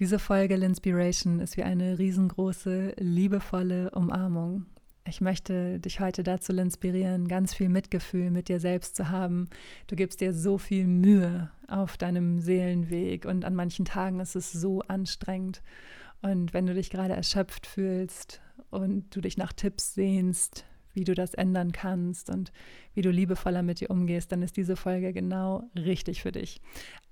Diese Folge L'Inspiration ist wie eine riesengroße, liebevolle Umarmung. Ich möchte dich heute dazu inspirieren, ganz viel Mitgefühl mit dir selbst zu haben. Du gibst dir so viel Mühe auf deinem Seelenweg und an manchen Tagen ist es so anstrengend. Und wenn du dich gerade erschöpft fühlst und du dich nach Tipps sehnst, wie du das ändern kannst und wie du liebevoller mit dir umgehst, dann ist diese Folge genau richtig für dich.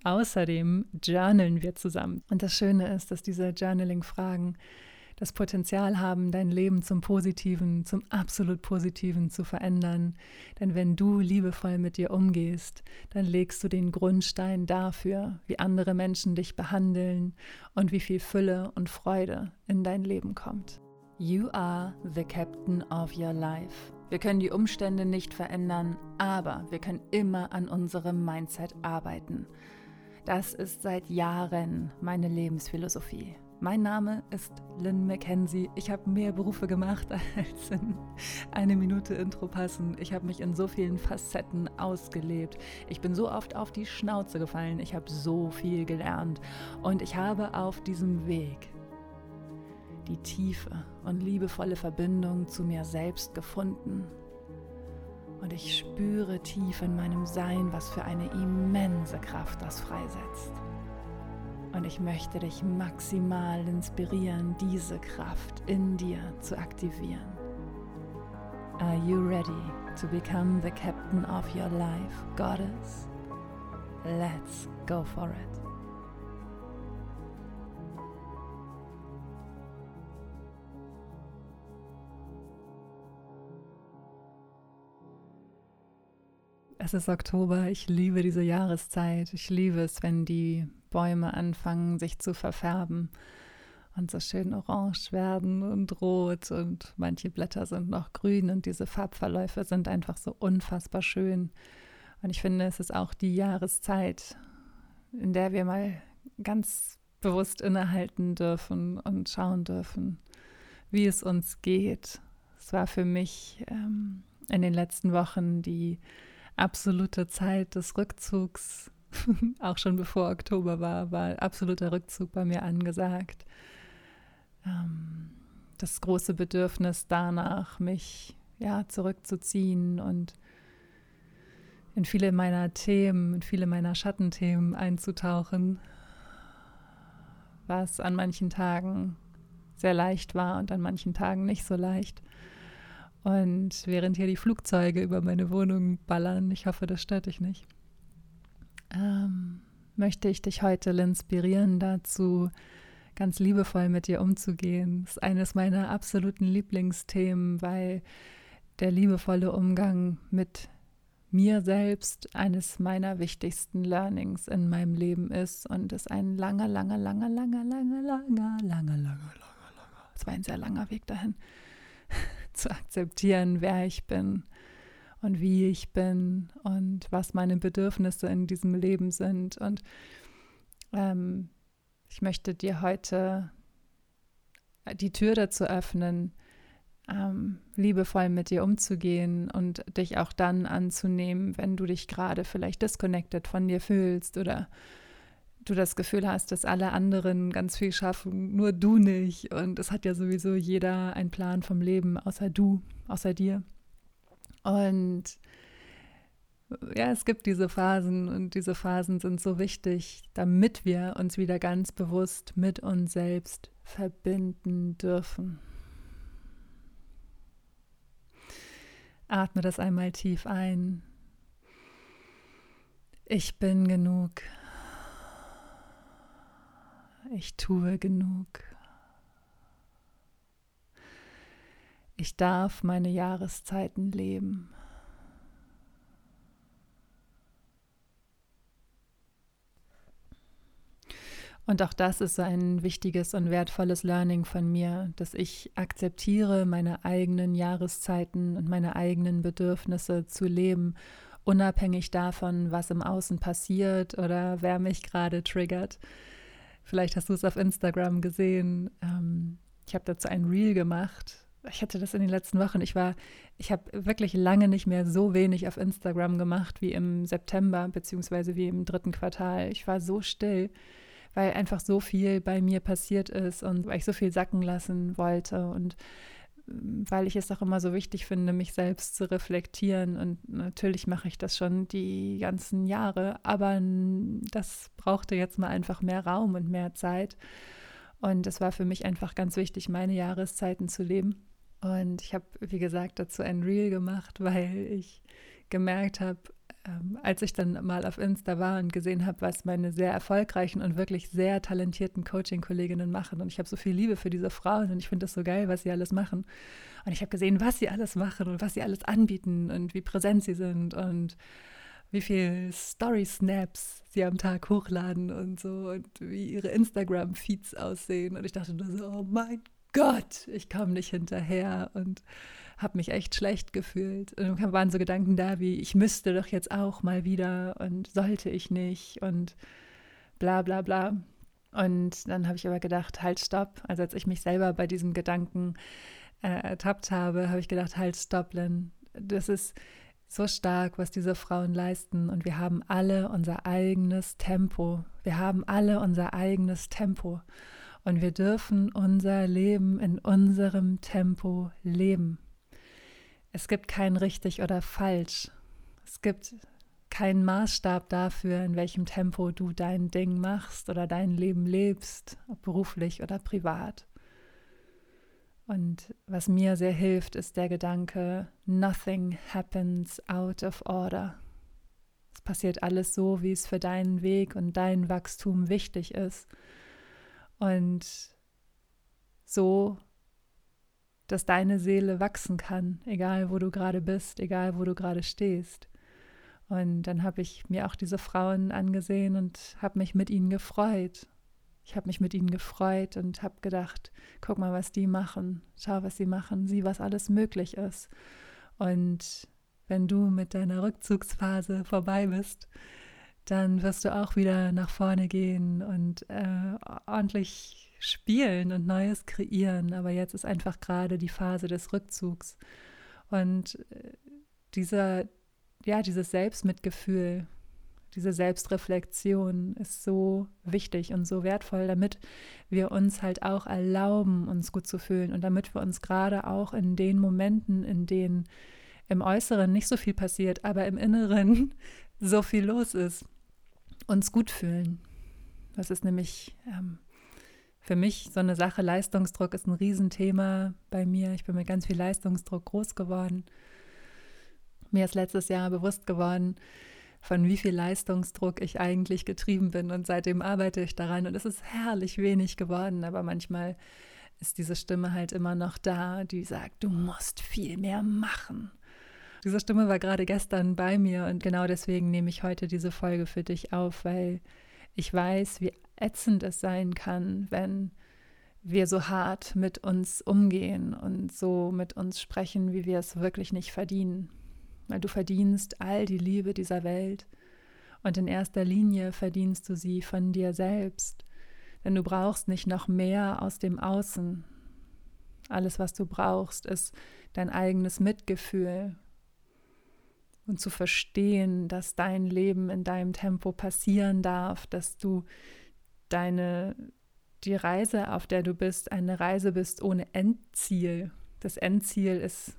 Außerdem journalen wir zusammen. Und das Schöne ist, dass diese Journaling-Fragen das Potenzial haben, dein Leben zum Positiven, zum absolut Positiven zu verändern. Denn wenn du liebevoll mit dir umgehst, dann legst du den Grundstein dafür, wie andere Menschen dich behandeln und wie viel Fülle und Freude in dein Leben kommt. You are the captain of your life. Wir können die Umstände nicht verändern, aber wir können immer an unserem Mindset arbeiten. Das ist seit Jahren meine Lebensphilosophie. Mein Name ist Lynn McKenzie. Ich habe mehr Berufe gemacht, als in eine Minute Intro passen. Ich habe mich in so vielen Facetten ausgelebt. Ich bin so oft auf die Schnauze gefallen. Ich habe so viel gelernt. Und ich habe auf diesem Weg die tiefe und liebevolle Verbindung zu mir selbst gefunden. Und ich spüre tief in meinem Sein, was für eine immense Kraft das freisetzt. Und ich möchte dich maximal inspirieren, diese Kraft in dir zu aktivieren. Are you ready to become the captain of your life, Goddess? Let's go for it. Es ist Oktober, ich liebe diese Jahreszeit. Ich liebe es, wenn die Bäume anfangen, sich zu verfärben und so schön orange werden und rot und manche Blätter sind noch grün und diese Farbverläufe sind einfach so unfassbar schön. Und ich finde, es ist auch die Jahreszeit, in der wir mal ganz bewusst innehalten dürfen und schauen dürfen, wie es uns geht. Es war für mich ähm, in den letzten Wochen die absolute Zeit des Rückzugs, auch schon bevor Oktober war, war absoluter Rückzug bei mir angesagt. Ähm, das große Bedürfnis danach, mich ja zurückzuziehen und in viele meiner Themen, in viele meiner Schattenthemen einzutauchen, was an manchen Tagen sehr leicht war und an manchen Tagen nicht so leicht. Und während hier die Flugzeuge über meine Wohnung ballern, ich hoffe, das stört dich nicht, ähm, möchte ich dich heute inspirieren dazu, ganz liebevoll mit dir umzugehen. Das ist eines meiner absoluten Lieblingsthemen, weil der liebevolle Umgang mit mir selbst eines meiner wichtigsten Learnings in meinem Leben ist und es ein langer, langer, langer, langer, langer, langer, langer, langer, langer, langer, es war ein sehr langer Weg dahin zu akzeptieren, wer ich bin und wie ich bin und was meine Bedürfnisse in diesem Leben sind. Und ähm, ich möchte dir heute die Tür dazu öffnen, ähm, liebevoll mit dir umzugehen und dich auch dann anzunehmen, wenn du dich gerade vielleicht disconnected von dir fühlst oder du das Gefühl hast, dass alle anderen ganz viel schaffen, nur du nicht. Und es hat ja sowieso jeder einen Plan vom Leben, außer du, außer dir. Und ja, es gibt diese Phasen und diese Phasen sind so wichtig, damit wir uns wieder ganz bewusst mit uns selbst verbinden dürfen. Atme das einmal tief ein. Ich bin genug ich tue genug. Ich darf meine Jahreszeiten leben. Und auch das ist ein wichtiges und wertvolles Learning von mir, dass ich akzeptiere, meine eigenen Jahreszeiten und meine eigenen Bedürfnisse zu leben, unabhängig davon, was im Außen passiert oder wer mich gerade triggert. Vielleicht hast du es auf Instagram gesehen. Ähm, ich habe dazu ein Reel gemacht. Ich hatte das in den letzten Wochen. Ich war, ich habe wirklich lange nicht mehr so wenig auf Instagram gemacht wie im September, beziehungsweise wie im dritten Quartal. Ich war so still, weil einfach so viel bei mir passiert ist und weil ich so viel sacken lassen wollte und weil ich es auch immer so wichtig finde, mich selbst zu reflektieren. Und natürlich mache ich das schon die ganzen Jahre, aber das brauchte jetzt mal einfach mehr Raum und mehr Zeit. Und es war für mich einfach ganz wichtig, meine Jahreszeiten zu leben. Und ich habe, wie gesagt, dazu ein Reel gemacht, weil ich gemerkt habe, ähm, als ich dann mal auf Insta war und gesehen habe, was meine sehr erfolgreichen und wirklich sehr talentierten Coaching-Kolleginnen machen. Und ich habe so viel Liebe für diese Frauen und ich finde das so geil, was sie alles machen. Und ich habe gesehen, was sie alles machen und was sie alles anbieten und wie präsent sie sind und wie viel Story-Snaps sie am Tag hochladen und so und wie ihre Instagram-Feeds aussehen. Und ich dachte nur so, oh mein Gott, ich komme nicht hinterher und habe mich echt schlecht gefühlt. Und dann waren so Gedanken da wie, ich müsste doch jetzt auch mal wieder und sollte ich nicht und bla bla bla. Und dann habe ich aber gedacht, halt, stopp. Also als ich mich selber bei diesem Gedanken äh, ertappt habe, habe ich gedacht, halt, stopp, Lynn. Das ist so stark, was diese Frauen leisten. Und wir haben alle unser eigenes Tempo. Wir haben alle unser eigenes Tempo. Und wir dürfen unser Leben in unserem Tempo leben. Es gibt kein richtig oder falsch. Es gibt keinen Maßstab dafür, in welchem Tempo du dein Ding machst oder dein Leben lebst, ob beruflich oder privat. Und was mir sehr hilft, ist der Gedanke, nothing happens out of order. Es passiert alles so, wie es für deinen Weg und dein Wachstum wichtig ist. Und so dass deine Seele wachsen kann, egal wo du gerade bist, egal wo du gerade stehst. Und dann habe ich mir auch diese Frauen angesehen und habe mich mit ihnen gefreut. Ich habe mich mit ihnen gefreut und habe gedacht, guck mal, was die machen, schau, was sie machen, sieh, was alles möglich ist. Und wenn du mit deiner Rückzugsphase vorbei bist, dann wirst du auch wieder nach vorne gehen und äh, ordentlich spielen und Neues kreieren. Aber jetzt ist einfach gerade die Phase des Rückzugs. Und äh, dieser, ja, dieses Selbstmitgefühl, diese Selbstreflexion ist so wichtig und so wertvoll, damit wir uns halt auch erlauben, uns gut zu fühlen und damit wir uns gerade auch in den Momenten, in denen im Äußeren nicht so viel passiert, aber im Inneren so viel los ist, uns gut fühlen. Das ist nämlich ähm, für mich so eine Sache, Leistungsdruck ist ein Riesenthema bei mir. Ich bin mit ganz viel Leistungsdruck groß geworden. Mir ist letztes Jahr bewusst geworden, von wie viel Leistungsdruck ich eigentlich getrieben bin. Und seitdem arbeite ich daran und es ist herrlich wenig geworden. Aber manchmal ist diese Stimme halt immer noch da, die sagt, du musst viel mehr machen. Diese Stimme war gerade gestern bei mir und genau deswegen nehme ich heute diese Folge für dich auf, weil ich weiß, wie ätzend es sein kann, wenn wir so hart mit uns umgehen und so mit uns sprechen, wie wir es wirklich nicht verdienen. Weil du verdienst all die Liebe dieser Welt und in erster Linie verdienst du sie von dir selbst, denn du brauchst nicht noch mehr aus dem Außen. Alles, was du brauchst, ist dein eigenes Mitgefühl und zu verstehen, dass dein Leben in deinem Tempo passieren darf, dass du deine die Reise, auf der du bist, eine Reise bist ohne Endziel. Das Endziel ist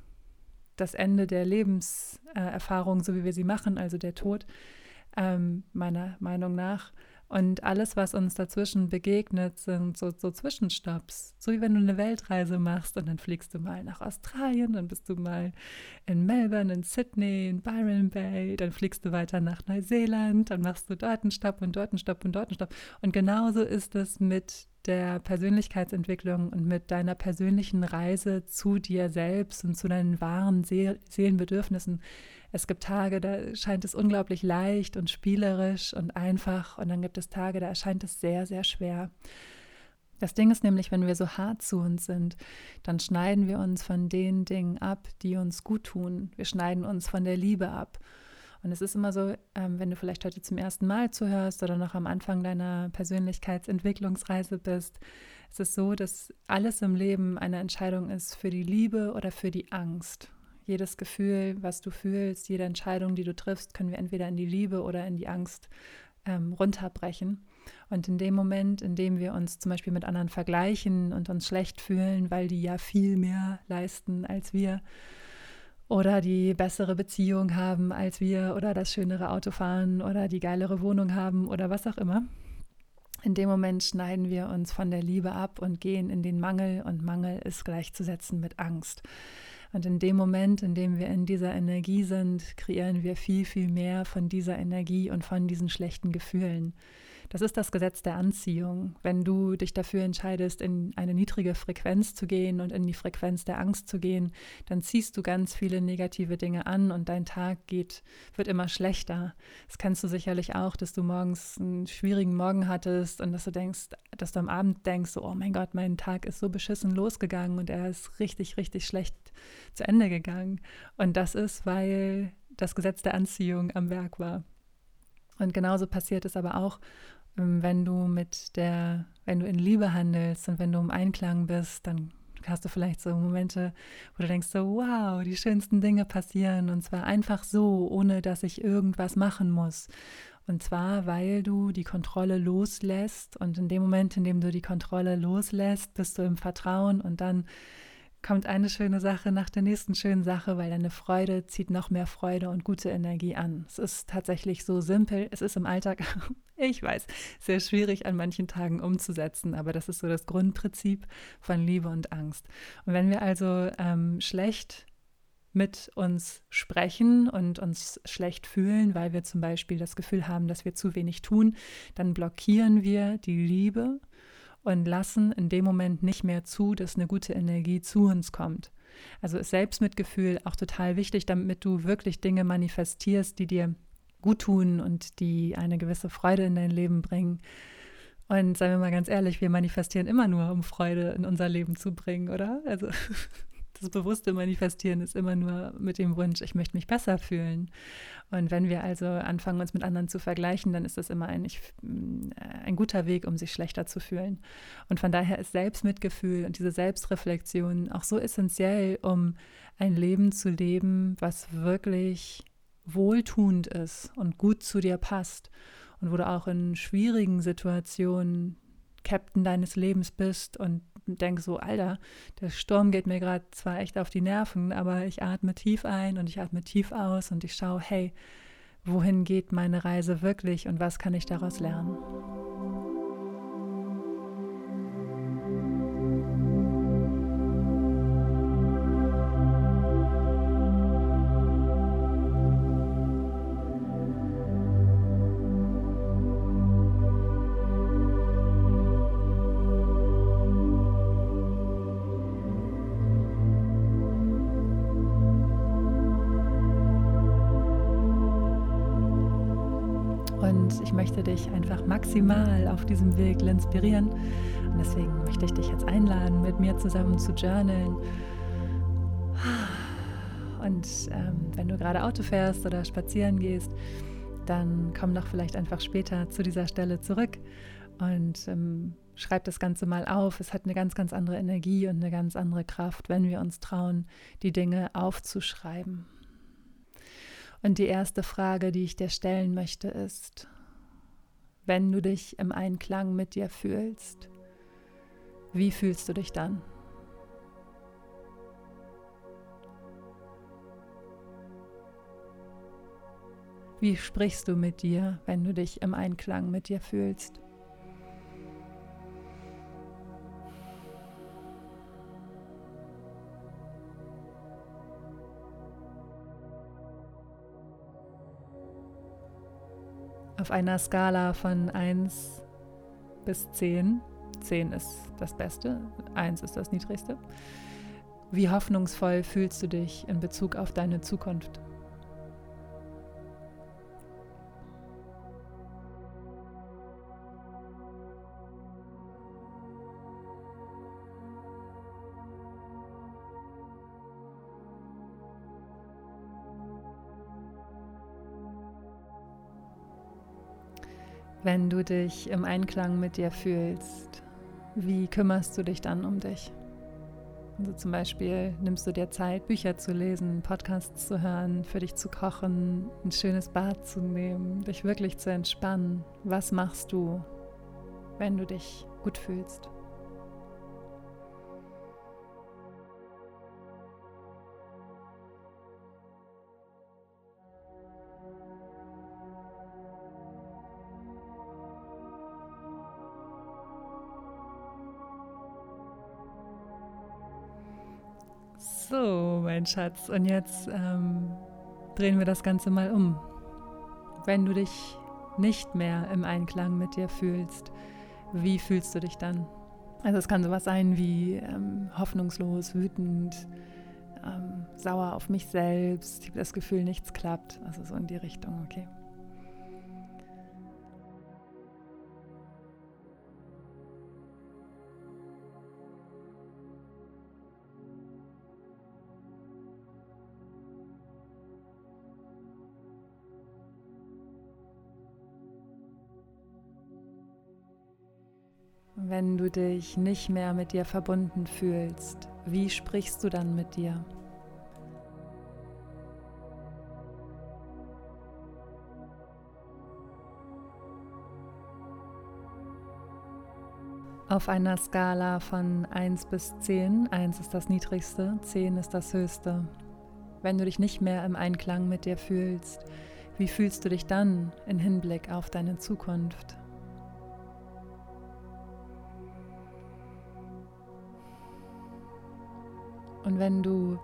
das Ende der Lebenserfahrung, so wie wir sie machen, also der Tod, ähm, meiner Meinung nach. Und alles, was uns dazwischen begegnet, sind so, so Zwischenstopps. So wie wenn du eine Weltreise machst und dann fliegst du mal nach Australien, dann bist du mal in Melbourne, in Sydney, in Byron Bay, dann fliegst du weiter nach Neuseeland, dann machst du dort einen Stopp und dort einen Stopp und dort einen Stopp. Und genauso ist es mit der Persönlichkeitsentwicklung und mit deiner persönlichen Reise zu dir selbst und zu deinen wahren Seel Seelenbedürfnissen. Es gibt Tage, da scheint es unglaublich leicht und spielerisch und einfach und dann gibt es Tage, da erscheint es sehr, sehr schwer. Das Ding ist nämlich, wenn wir so hart zu uns sind, dann schneiden wir uns von den Dingen ab, die uns gut tun. Wir schneiden uns von der Liebe ab. Und es ist immer so, ähm, wenn du vielleicht heute zum ersten Mal zuhörst oder noch am Anfang deiner Persönlichkeitsentwicklungsreise bist, es ist so, dass alles im Leben eine Entscheidung ist für die Liebe oder für die Angst. Jedes Gefühl, was du fühlst, jede Entscheidung, die du triffst, können wir entweder in die Liebe oder in die Angst ähm, runterbrechen. Und in dem Moment, in dem wir uns zum Beispiel mit anderen vergleichen und uns schlecht fühlen, weil die ja viel mehr leisten als wir oder die bessere Beziehung haben als wir oder das schönere Auto fahren oder die geilere Wohnung haben oder was auch immer, in dem Moment schneiden wir uns von der Liebe ab und gehen in den Mangel und Mangel ist gleichzusetzen mit Angst. Und in dem Moment, in dem wir in dieser Energie sind, kreieren wir viel, viel mehr von dieser Energie und von diesen schlechten Gefühlen. Das ist das Gesetz der Anziehung. Wenn du dich dafür entscheidest, in eine niedrige Frequenz zu gehen und in die Frequenz der Angst zu gehen, dann ziehst du ganz viele negative Dinge an und dein Tag geht, wird immer schlechter. Das kennst du sicherlich auch, dass du morgens einen schwierigen Morgen hattest und dass du denkst, dass du am Abend denkst, oh mein Gott, mein Tag ist so beschissen losgegangen und er ist richtig, richtig schlecht zu Ende gegangen. Und das ist, weil das Gesetz der Anziehung am Werk war. Und genauso passiert es aber auch ähm, wenn du mit der, wenn du in Liebe handelst und wenn du im Einklang bist, dann hast du vielleicht so Momente, wo du denkst so, wow, die schönsten Dinge passieren. Und zwar einfach so, ohne dass ich irgendwas machen muss. Und zwar, weil du die Kontrolle loslässt. Und in dem Moment, in dem du die Kontrolle loslässt, bist du im Vertrauen. Und dann kommt eine schöne Sache nach der nächsten schönen Sache, weil deine Freude zieht noch mehr Freude und gute Energie an. Es ist tatsächlich so simpel. Es ist im Alltag, ich weiß, sehr schwierig an manchen Tagen umzusetzen, aber das ist so das Grundprinzip von Liebe und Angst. Und wenn wir also ähm, schlecht mit uns sprechen und uns schlecht fühlen, weil wir zum Beispiel das Gefühl haben, dass wir zu wenig tun, dann blockieren wir die Liebe und lassen in dem Moment nicht mehr zu, dass eine gute Energie zu uns kommt. Also ist Selbstmitgefühl auch total wichtig, damit du wirklich Dinge manifestierst, die dir gut tun und die eine gewisse Freude in dein Leben bringen. Und seien wir mal ganz ehrlich, wir manifestieren immer nur, um Freude in unser Leben zu bringen, oder? Also das bewusste Manifestieren ist immer nur mit dem Wunsch, ich möchte mich besser fühlen. Und wenn wir also anfangen, uns mit anderen zu vergleichen, dann ist das immer ein, mm, ein guter Weg, um sich schlechter zu fühlen. Und von daher ist Selbstmitgefühl und diese Selbstreflexion auch so essentiell, um ein Leben zu leben, was wirklich wohltuend ist und gut zu dir passt und wo du auch in schwierigen Situationen Captain deines Lebens bist und denke so, Alter, der Sturm geht mir gerade zwar echt auf die Nerven, aber ich atme tief ein und ich atme tief aus und ich schaue, hey, wohin geht meine Reise wirklich und was kann ich daraus lernen? Möchte dich einfach maximal auf diesem Weg inspirieren. Und deswegen möchte ich dich jetzt einladen, mit mir zusammen zu journalen. Und ähm, wenn du gerade Auto fährst oder spazieren gehst, dann komm doch vielleicht einfach später zu dieser Stelle zurück und ähm, schreib das Ganze mal auf. Es hat eine ganz, ganz andere Energie und eine ganz andere Kraft, wenn wir uns trauen, die Dinge aufzuschreiben. Und die erste Frage, die ich dir stellen möchte, ist, wenn du dich im Einklang mit dir fühlst. Wie fühlst du dich dann? Wie sprichst du mit dir, wenn du dich im Einklang mit dir fühlst? Einer Skala von 1 bis 10, 10 ist das Beste, 1 ist das Niedrigste, wie hoffnungsvoll fühlst du dich in Bezug auf deine Zukunft? Wenn du dich im Einklang mit dir fühlst, wie kümmerst du dich dann um dich? Also zum Beispiel nimmst du dir Zeit, Bücher zu lesen, Podcasts zu hören, für dich zu kochen, ein schönes Bad zu nehmen, dich wirklich zu entspannen. Was machst du, wenn du dich gut fühlst. So, mein Schatz. Und jetzt ähm, drehen wir das Ganze mal um. Wenn du dich nicht mehr im Einklang mit dir fühlst, wie fühlst du dich dann? Also es kann sowas sein wie ähm, hoffnungslos, wütend, ähm, sauer auf mich selbst, ich habe das Gefühl, nichts klappt. Also so in die Richtung, okay. Wenn du dich nicht mehr mit dir verbunden fühlst, wie sprichst du dann mit dir? Auf einer Skala von 1 bis 10, 1 ist das niedrigste, 10 ist das höchste. Wenn du dich nicht mehr im Einklang mit dir fühlst, wie fühlst du dich dann in Hinblick auf deine Zukunft? Und wenn du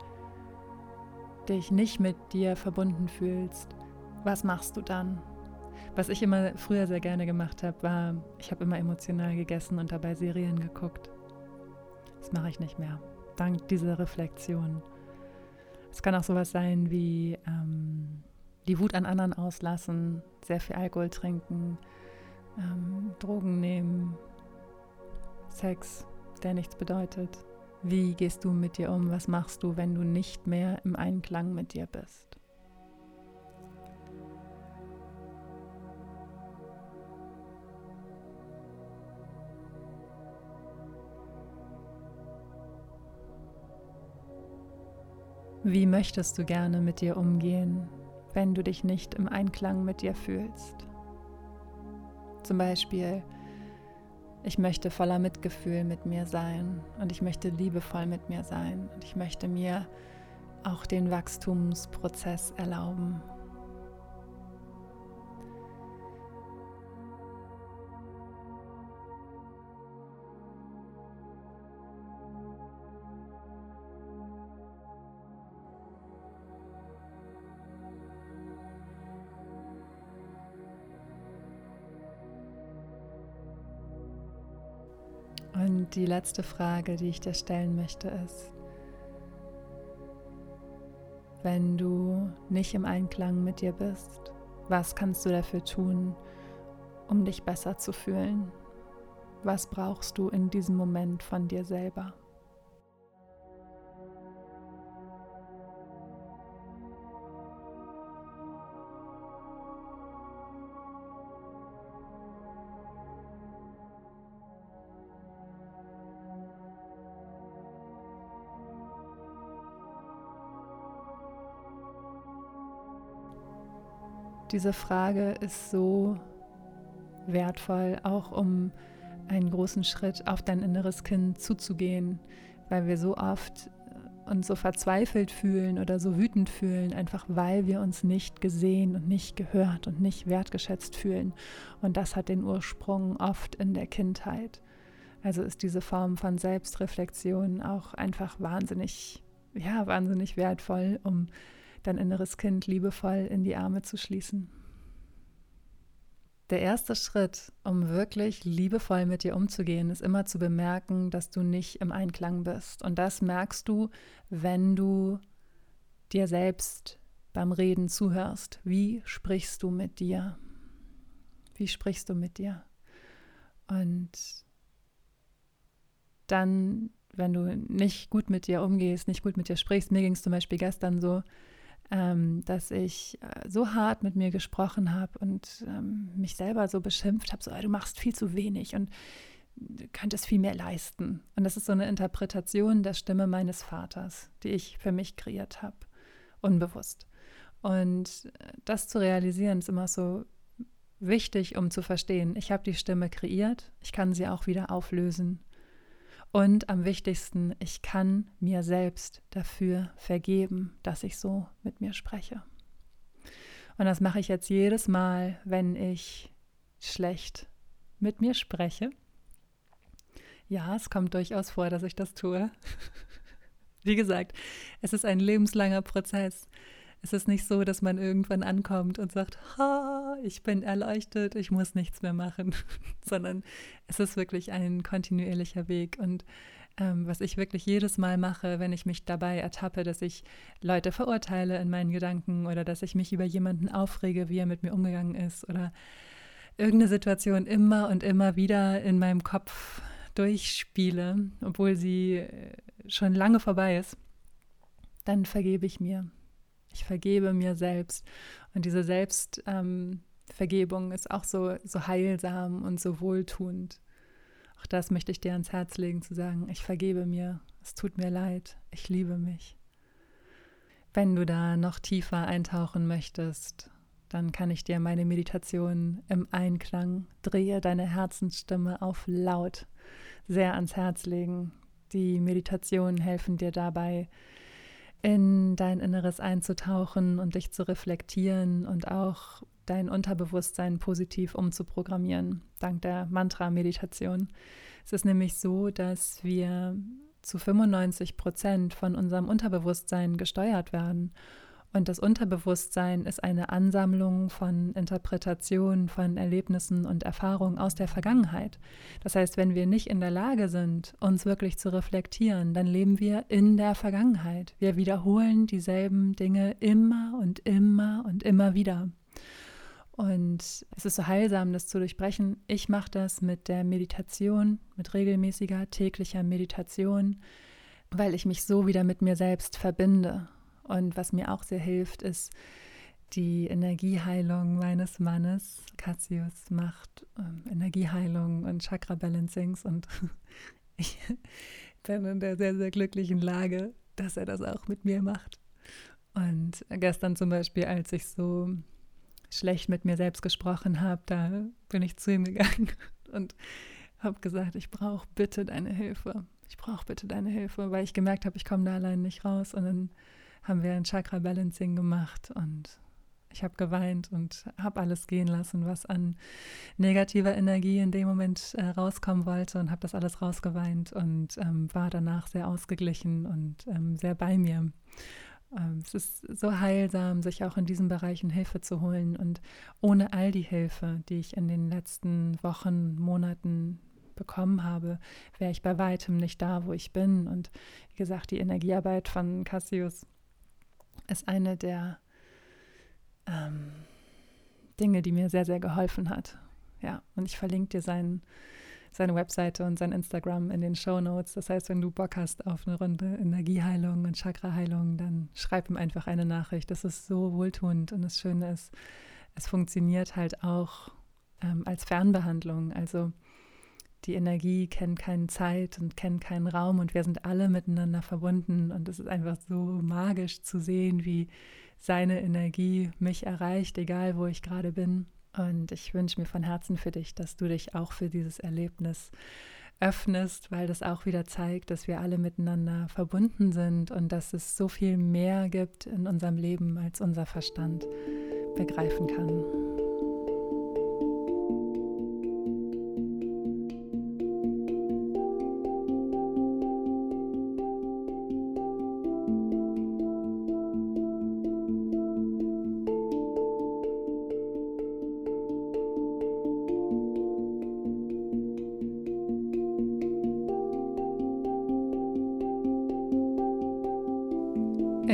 dich nicht mit dir verbunden fühlst, was machst du dann? Was ich immer früher sehr gerne gemacht habe, war, ich habe immer emotional gegessen und dabei Serien geguckt. Das mache ich nicht mehr, dank dieser Reflexion. Es kann auch sowas sein wie ähm, die Wut an anderen auslassen, sehr viel Alkohol trinken, ähm, Drogen nehmen, Sex, der nichts bedeutet. Wie gehst du mit dir um? Was machst du, wenn du nicht mehr im Einklang mit dir bist? Wie möchtest du gerne mit dir umgehen, wenn du dich nicht im Einklang mit dir fühlst? Zum Beispiel, ich möchte voller Mitgefühl mit mir sein und ich möchte liebevoll mit mir sein und ich möchte mir auch den Wachstumsprozess erlauben. Die letzte Frage, die ich dir stellen möchte, ist, wenn du nicht im Einklang mit dir bist, was kannst du dafür tun, um dich besser zu fühlen? Was brauchst du in diesem Moment von dir selber? Diese Frage ist so wertvoll, auch um einen großen Schritt auf dein inneres Kind zuzugehen, weil wir so oft uns so verzweifelt fühlen oder so wütend fühlen, einfach weil wir uns nicht gesehen und nicht gehört und nicht wertgeschätzt fühlen. Und das hat den Ursprung oft in der Kindheit. Also ist diese Form von Selbstreflexion auch einfach wahnsinnig, ja, wahnsinnig wertvoll, um dein inneres Kind liebevoll in die Arme zu schließen. Der erste Schritt, um wirklich liebevoll mit dir umzugehen, ist immer zu bemerken, dass du nicht im Einklang bist. Und das merkst du, wenn du dir selbst beim Reden zuhörst. Wie sprichst du mit dir? Wie sprichst du mit dir? Und dann, wenn du nicht gut mit dir umgehst, nicht gut mit dir sprichst, mir ging es zum Beispiel gestern so, ähm, dass ich äh, so hart mit mir gesprochen habe und ähm, mich selber so beschimpft habe, so, du machst viel zu wenig und könntest viel mehr leisten. Und das ist so eine Interpretation der Stimme meines Vaters, die ich für mich kreiert habe, unbewusst. Und äh, das zu realisieren ist immer so wichtig, um zu verstehen, ich habe die Stimme kreiert, ich kann sie auch wieder auflösen. Und am wichtigsten, ich kann mir selbst dafür vergeben, dass ich so mit mir spreche. Und das mache ich jetzt jedes Mal, wenn ich schlecht mit mir spreche. Ja, es kommt durchaus vor, dass ich das tue. Wie gesagt, es ist ein lebenslanger Prozess. Es ist nicht so, dass man irgendwann ankommt und sagt, ha, ich bin erleuchtet, ich muss nichts mehr machen, sondern es ist wirklich ein kontinuierlicher Weg. Und ähm, was ich wirklich jedes Mal mache, wenn ich mich dabei ertappe, dass ich Leute verurteile in meinen Gedanken oder dass ich mich über jemanden aufrege, wie er mit mir umgegangen ist oder irgendeine Situation immer und immer wieder in meinem Kopf durchspiele, obwohl sie äh, schon lange vorbei ist, dann vergebe ich mir. Ich vergebe mir selbst. Und diese Selbstvergebung ähm, ist auch so, so heilsam und so wohltuend. Auch das möchte ich dir ans Herz legen, zu sagen, ich vergebe mir, es tut mir leid, ich liebe mich. Wenn du da noch tiefer eintauchen möchtest, dann kann ich dir meine Meditation im Einklang, drehe deine Herzensstimme auf laut, sehr ans Herz legen. Die Meditationen helfen dir dabei, in dein Inneres einzutauchen und dich zu reflektieren und auch dein Unterbewusstsein positiv umzuprogrammieren, dank der Mantra-Meditation. Es ist nämlich so, dass wir zu 95 Prozent von unserem Unterbewusstsein gesteuert werden. Und das Unterbewusstsein ist eine Ansammlung von Interpretationen, von Erlebnissen und Erfahrungen aus der Vergangenheit. Das heißt, wenn wir nicht in der Lage sind, uns wirklich zu reflektieren, dann leben wir in der Vergangenheit. Wir wiederholen dieselben Dinge immer und immer und immer wieder. Und es ist so heilsam, das zu durchbrechen. Ich mache das mit der Meditation, mit regelmäßiger täglicher Meditation, weil ich mich so wieder mit mir selbst verbinde und was mir auch sehr hilft, ist die Energieheilung meines Mannes. Cassius macht ähm, Energieheilung und Chakra-Balancings und ich bin in der sehr, sehr glücklichen Lage, dass er das auch mit mir macht. Und gestern zum Beispiel, als ich so schlecht mit mir selbst gesprochen habe, da bin ich zu ihm gegangen und habe gesagt, ich brauche bitte deine Hilfe. Ich brauche bitte deine Hilfe, weil ich gemerkt habe, ich komme da allein nicht raus. Und dann haben wir ein Chakra Balancing gemacht und ich habe geweint und habe alles gehen lassen, was an negativer Energie in dem Moment äh, rauskommen wollte und habe das alles rausgeweint und ähm, war danach sehr ausgeglichen und ähm, sehr bei mir. Ähm, es ist so heilsam, sich auch in diesen Bereichen Hilfe zu holen und ohne all die Hilfe, die ich in den letzten Wochen, Monaten bekommen habe, wäre ich bei weitem nicht da, wo ich bin. Und wie gesagt, die Energiearbeit von Cassius ist eine der ähm, Dinge, die mir sehr, sehr geholfen hat. Ja, und ich verlinke dir sein, seine Webseite und sein Instagram in den Show Notes. Das heißt, wenn du Bock hast auf eine Runde Energieheilung und Chakraheilung, dann schreib ihm einfach eine Nachricht. Das ist so wohltuend und das Schöne ist, es funktioniert halt auch ähm, als Fernbehandlung. Also die Energie kennt keine Zeit und kennt keinen Raum und wir sind alle miteinander verbunden und es ist einfach so magisch zu sehen, wie seine Energie mich erreicht, egal wo ich gerade bin. Und ich wünsche mir von Herzen für dich, dass du dich auch für dieses Erlebnis öffnest, weil das auch wieder zeigt, dass wir alle miteinander verbunden sind und dass es so viel mehr gibt in unserem Leben, als unser Verstand begreifen kann.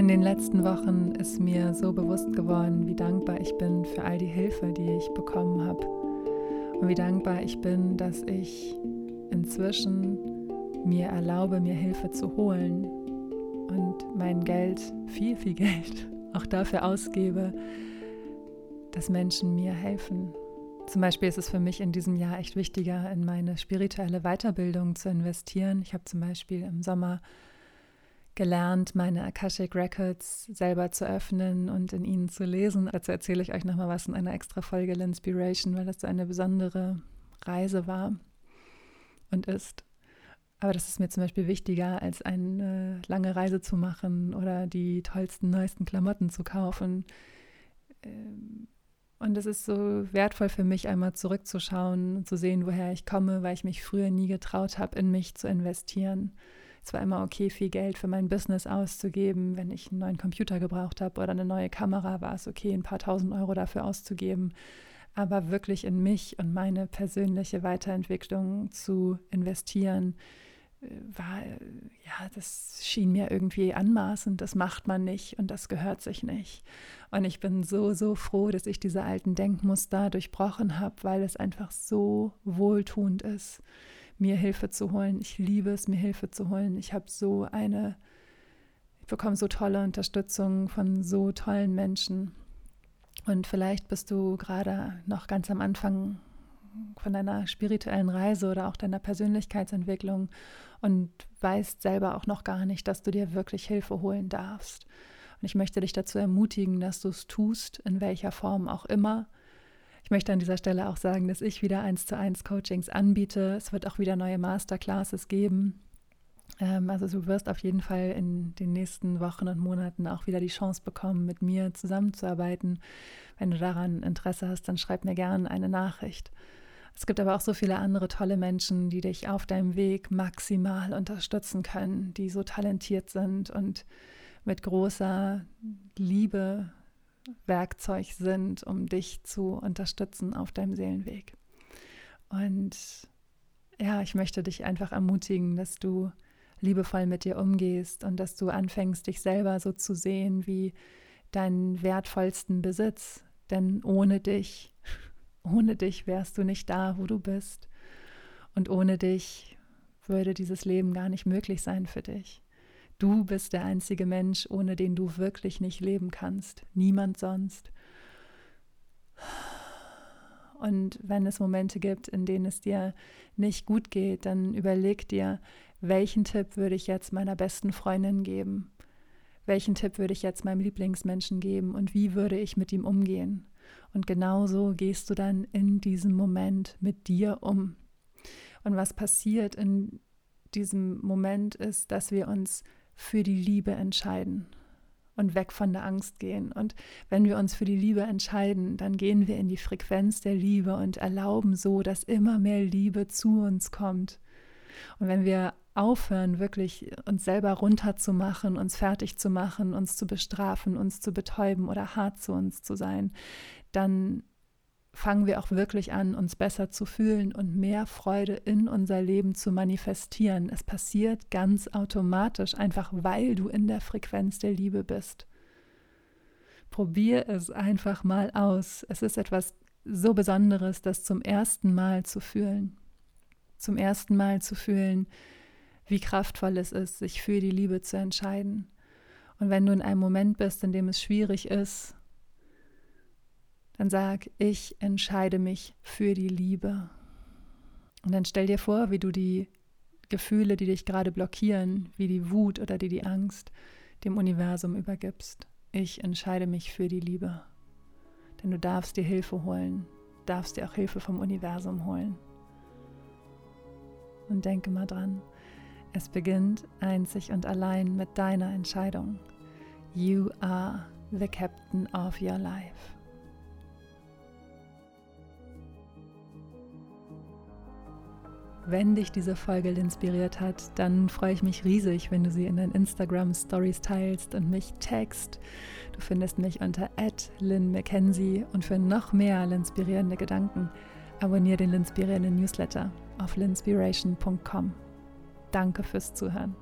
In den letzten Wochen ist mir so bewusst geworden, wie dankbar ich bin für all die Hilfe, die ich bekommen habe. Und wie dankbar ich bin, dass ich inzwischen mir erlaube, mir Hilfe zu holen und mein Geld, viel, viel Geld, auch dafür ausgebe, dass Menschen mir helfen. Zum Beispiel ist es für mich in diesem Jahr echt wichtiger, in meine spirituelle Weiterbildung zu investieren. Ich habe zum Beispiel im Sommer gelernt, meine Akashic Records selber zu öffnen und in ihnen zu lesen. Dazu erzähle ich euch nochmal was in einer extra Folge Inspiration, weil das so eine besondere Reise war und ist. Aber das ist mir zum Beispiel wichtiger, als eine lange Reise zu machen oder die tollsten, neuesten Klamotten zu kaufen. Ähm, und es ist so wertvoll für mich, einmal zurückzuschauen und zu sehen, woher ich komme, weil ich mich früher nie getraut habe, in mich zu investieren es war immer okay, viel Geld für mein Business auszugeben. Wenn ich einen neuen Computer gebraucht habe oder eine neue Kamera, war es okay, ein paar tausend Euro dafür auszugeben. Aber wirklich in mich und meine persönliche Weiterentwicklung zu investieren, äh, war, ja, das schien mir irgendwie anmaßend, das macht man nicht und das gehört sich nicht. Und ich bin so, so froh, dass ich diese alten Denkmuster durchbrochen habe, weil es einfach so wohltuend ist mir Hilfe zu holen. Ich liebe es, mir Hilfe zu holen. Ich habe so eine, ich bekomme so tolle Unterstützung von so tollen Menschen. Und vielleicht bist du gerade noch ganz am Anfang von deiner spirituellen Reise oder auch deiner Persönlichkeitsentwicklung und weißt selber auch noch gar nicht, dass du dir wirklich Hilfe holen darfst. Und ich möchte dich dazu ermutigen, dass du es tust, in welcher Form auch immer. Ich möchte an dieser Stelle auch sagen, dass ich wieder eins zu eins Coachings anbiete. Es wird auch wieder neue Masterclasses geben. Ähm, also du wirst auf jeden Fall in den nächsten Wochen und Monaten auch wieder die Chance bekommen, mit mir zusammenzuarbeiten. Wenn du daran Interesse hast, dann schreib mir gerne eine Nachricht. Es gibt aber auch so viele andere tolle Menschen, die dich auf deinem Weg maximal unterstützen können, die so talentiert sind und mit großer Liebe Werkzeug sind, um dich zu unterstützen auf deinem Seelenweg. Und ja, ich möchte dich einfach ermutigen, dass du liebevoll mit dir umgehst und dass du anfängst, dich selber so zu sehen wie deinen wertvollsten Besitz. Denn ohne dich, ohne dich wärst du nicht da, wo du bist. Und ohne dich würde dieses Leben gar nicht möglich sein für dich. Du bist der einzige Mensch, ohne den du wirklich nicht leben kannst. Niemand sonst. Und wenn es Momente gibt, in denen es dir nicht gut geht, dann überleg dir, welchen Tipp würde ich jetzt meiner besten Freundin geben? Welchen Tipp würde ich jetzt meinem Lieblingsmenschen geben und wie würde ich mit ihm umgehen? Und genauso gehst du dann in diesem Moment mit dir um. Und was passiert in diesem Moment ist, dass wir uns für die Liebe entscheiden und weg von der Angst gehen. Und wenn wir uns für die Liebe entscheiden, dann gehen wir in die Frequenz der Liebe und erlauben so, dass immer mehr Liebe zu uns kommt. Und wenn wir aufhören, wirklich uns selber runterzumachen, uns fertig zu machen, uns zu bestrafen, uns zu betäuben oder hart zu uns zu sein, dann fangen wir auch wirklich an, uns besser zu fühlen und mehr Freude in unser Leben zu manifestieren. Es passiert ganz automatisch, einfach weil du in der Frequenz der Liebe bist. Probier es einfach mal aus. Es ist etwas so Besonderes, das zum ersten Mal zu fühlen. Zum ersten Mal zu fühlen, wie kraftvoll es ist, sich für die Liebe zu entscheiden. Und wenn du in einem Moment bist, in dem es schwierig ist, dann sag, ich entscheide mich für die Liebe. Und dann stell dir vor, wie du die Gefühle, die dich gerade blockieren, wie die Wut oder die, die Angst, dem Universum übergibst. Ich entscheide mich für die Liebe. Denn du darfst dir Hilfe holen, darfst dir auch Hilfe vom Universum holen. Und denke mal dran, es beginnt einzig und allein mit deiner Entscheidung. You are the captain of your life. Wenn dich diese Folge inspiriert hat, dann freue ich mich riesig, wenn du sie in deinen Instagram Stories teilst und mich text. Du findest mich unter @lynn_mckenzie und für noch mehr inspirierende Gedanken abonniere den inspirierenden Newsletter auf linspiration.com. Danke fürs Zuhören.